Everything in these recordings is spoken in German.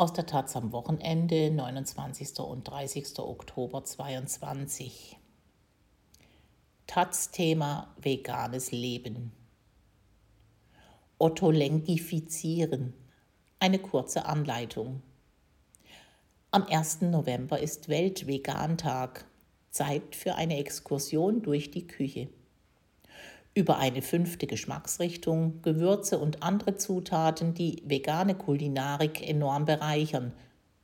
Aus der Taz am Wochenende, 29. und 30. Oktober 2022. Taz-Thema veganes Leben. Ottolengifizieren. Eine kurze Anleitung. Am 1. November ist Weltvegantag. Zeit für eine Exkursion durch die Küche über eine fünfte Geschmacksrichtung, Gewürze und andere Zutaten, die vegane Kulinarik enorm bereichern,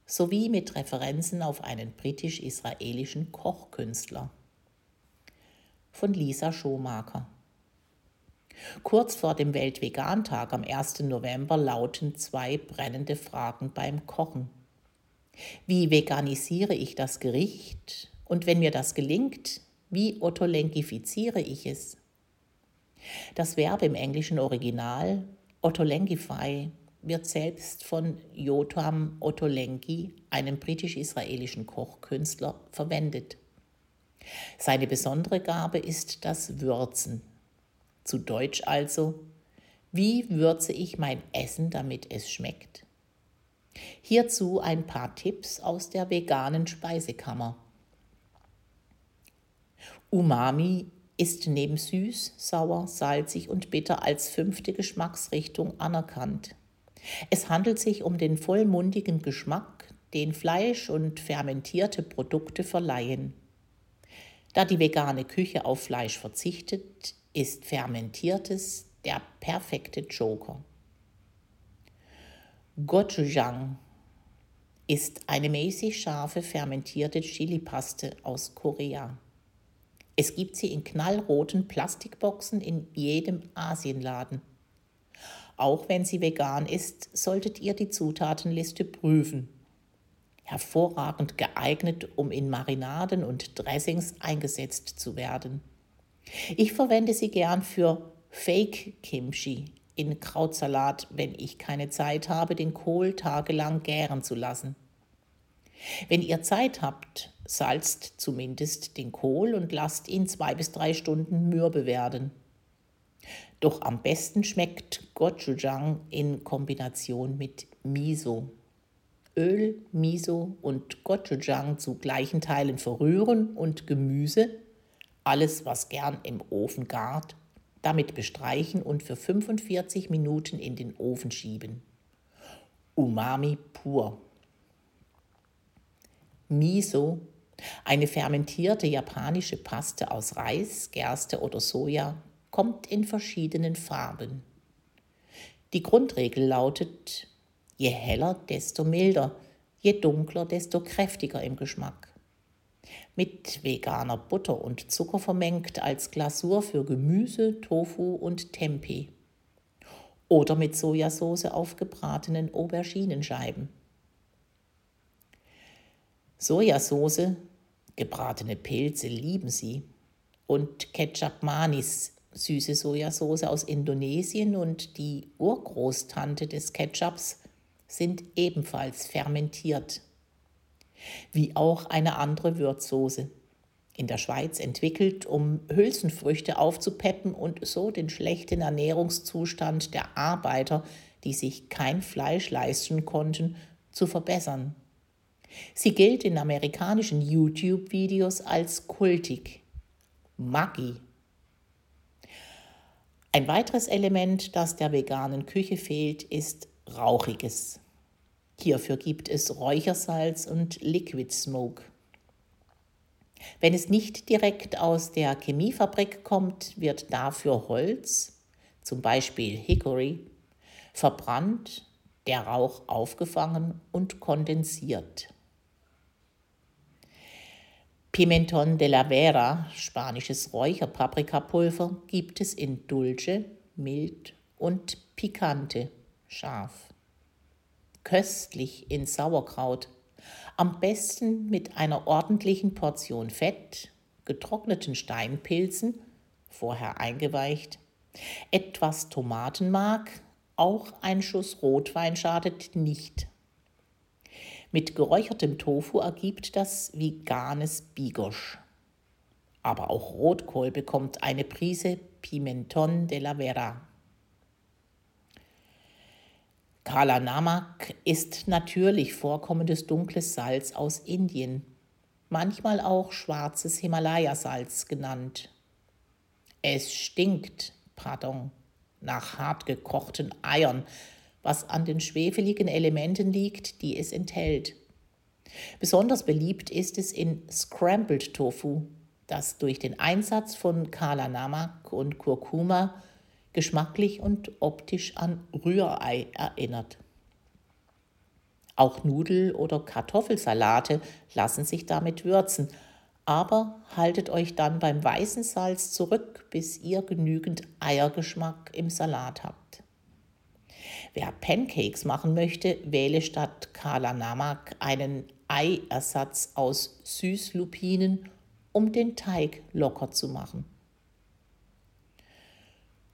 sowie mit Referenzen auf einen britisch-israelischen Kochkünstler. Von Lisa Schomaker. Kurz vor dem Weltvegantag am 1. November lauten zwei brennende Fragen beim Kochen. Wie veganisiere ich das Gericht? Und wenn mir das gelingt, wie ottolenkifiziere ich es? Das Verb im englischen Original Ottolengify wird selbst von Jotam Ottolengi, einem britisch-israelischen Kochkünstler, verwendet. Seine besondere Gabe ist das Würzen. Zu Deutsch also, wie würze ich mein Essen, damit es schmeckt? Hierzu ein paar Tipps aus der veganen Speisekammer. Umami ist neben süß, sauer, salzig und bitter als fünfte Geschmacksrichtung anerkannt. Es handelt sich um den vollmundigen Geschmack, den Fleisch und fermentierte Produkte verleihen. Da die vegane Küche auf Fleisch verzichtet, ist fermentiertes der perfekte Joker. Gochujang ist eine mäßig scharfe fermentierte Chilipaste aus Korea. Es gibt sie in knallroten Plastikboxen in jedem Asienladen. Auch wenn sie vegan ist, solltet ihr die Zutatenliste prüfen. Hervorragend geeignet, um in Marinaden und Dressings eingesetzt zu werden. Ich verwende sie gern für Fake Kimchi in Krautsalat, wenn ich keine Zeit habe, den Kohl tagelang gären zu lassen. Wenn ihr Zeit habt, salzt zumindest den Kohl und lasst ihn zwei bis drei Stunden mürbe werden. Doch am besten schmeckt Gochujang in Kombination mit Miso. Öl, Miso und Gochujang zu gleichen Teilen verrühren und Gemüse, alles was gern im Ofen gart, damit bestreichen und für 45 Minuten in den Ofen schieben. Umami pur. Miso, eine fermentierte japanische Paste aus Reis, Gerste oder Soja, kommt in verschiedenen Farben. Die Grundregel lautet, je heller, desto milder, je dunkler, desto kräftiger im Geschmack. Mit veganer Butter und Zucker vermengt als Glasur für Gemüse, Tofu und Tempeh. Oder mit Sojasauce auf gebratenen Auberginenscheiben. Sojasauce, gebratene Pilze lieben sie. Und Ketchup Manis, süße Sojasauce aus Indonesien und die Urgroßtante des Ketchups sind ebenfalls fermentiert. Wie auch eine andere Würzsoße. In der Schweiz entwickelt, um Hülsenfrüchte aufzupeppen und so den schlechten Ernährungszustand der Arbeiter, die sich kein Fleisch leisten konnten, zu verbessern. Sie gilt in amerikanischen YouTube-Videos als kultig. Maggi. Ein weiteres Element, das der veganen Küche fehlt, ist Rauchiges. Hierfür gibt es Räuchersalz und Liquid Smoke. Wenn es nicht direkt aus der Chemiefabrik kommt, wird dafür Holz, zum Beispiel Hickory, verbrannt, der Rauch aufgefangen und kondensiert. Pimenton de la Vera, spanisches Räucherpaprikapulver, gibt es in Dulce, mild und pikante, scharf. Köstlich in Sauerkraut, am besten mit einer ordentlichen Portion Fett, getrockneten Steinpilzen, vorher eingeweicht, etwas Tomatenmark, auch ein Schuss Rotwein schadet nicht mit geräuchertem Tofu ergibt das veganes Bigosch. Aber auch Rotkohl bekommt eine Prise Pimenton de la Vera. Kala Namak ist natürlich vorkommendes dunkles Salz aus Indien, manchmal auch schwarzes Himalayasalz genannt. Es stinkt, pardon, nach hart gekochten Eiern, was an den schwefeligen Elementen liegt, die es enthält. Besonders beliebt ist es in Scrambled Tofu, das durch den Einsatz von Kala Namak und Kurkuma geschmacklich und optisch an Rührei erinnert. Auch Nudel- oder Kartoffelsalate lassen sich damit würzen, aber haltet euch dann beim weißen Salz zurück, bis ihr genügend Eiergeschmack im Salat habt. Wer Pancakes machen möchte, wähle statt Kala Namak einen Eiersatz aus Süßlupinen, um den Teig locker zu machen.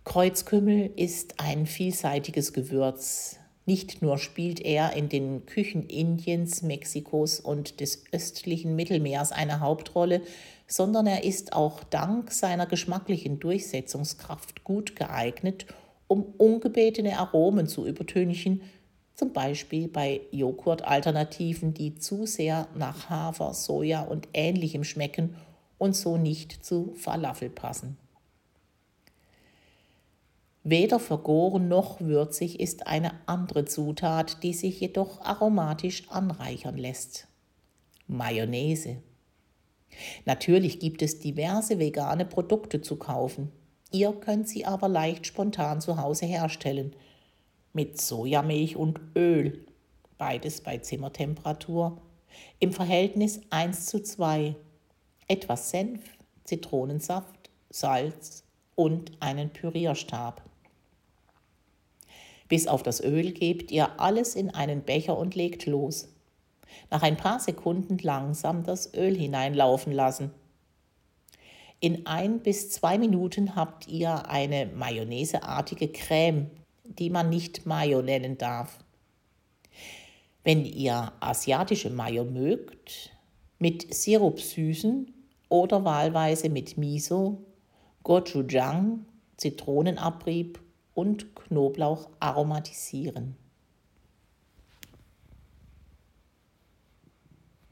Kreuzkümmel ist ein vielseitiges Gewürz. Nicht nur spielt er in den Küchen Indiens, Mexikos und des östlichen Mittelmeers eine Hauptrolle, sondern er ist auch dank seiner geschmacklichen Durchsetzungskraft gut geeignet, um ungebetene Aromen zu übertünchen, zum Beispiel bei Joghurtalternativen, die zu sehr nach Hafer, Soja und ähnlichem schmecken und so nicht zu Falafel passen. Weder vergoren noch würzig ist eine andere Zutat, die sich jedoch aromatisch anreichern lässt. Mayonnaise. Natürlich gibt es diverse vegane Produkte zu kaufen. Ihr könnt sie aber leicht spontan zu Hause herstellen. Mit Sojamilch und Öl, beides bei Zimmertemperatur, im Verhältnis 1 zu 2. Etwas Senf, Zitronensaft, Salz und einen Pürierstab. Bis auf das Öl gebt ihr alles in einen Becher und legt los. Nach ein paar Sekunden langsam das Öl hineinlaufen lassen. In ein bis zwei Minuten habt ihr eine mayonnaiseartige Creme, die man nicht Mayo nennen darf. Wenn ihr asiatische Mayo mögt, mit Sirup süßen oder wahlweise mit Miso, Gochujang, Zitronenabrieb und Knoblauch aromatisieren.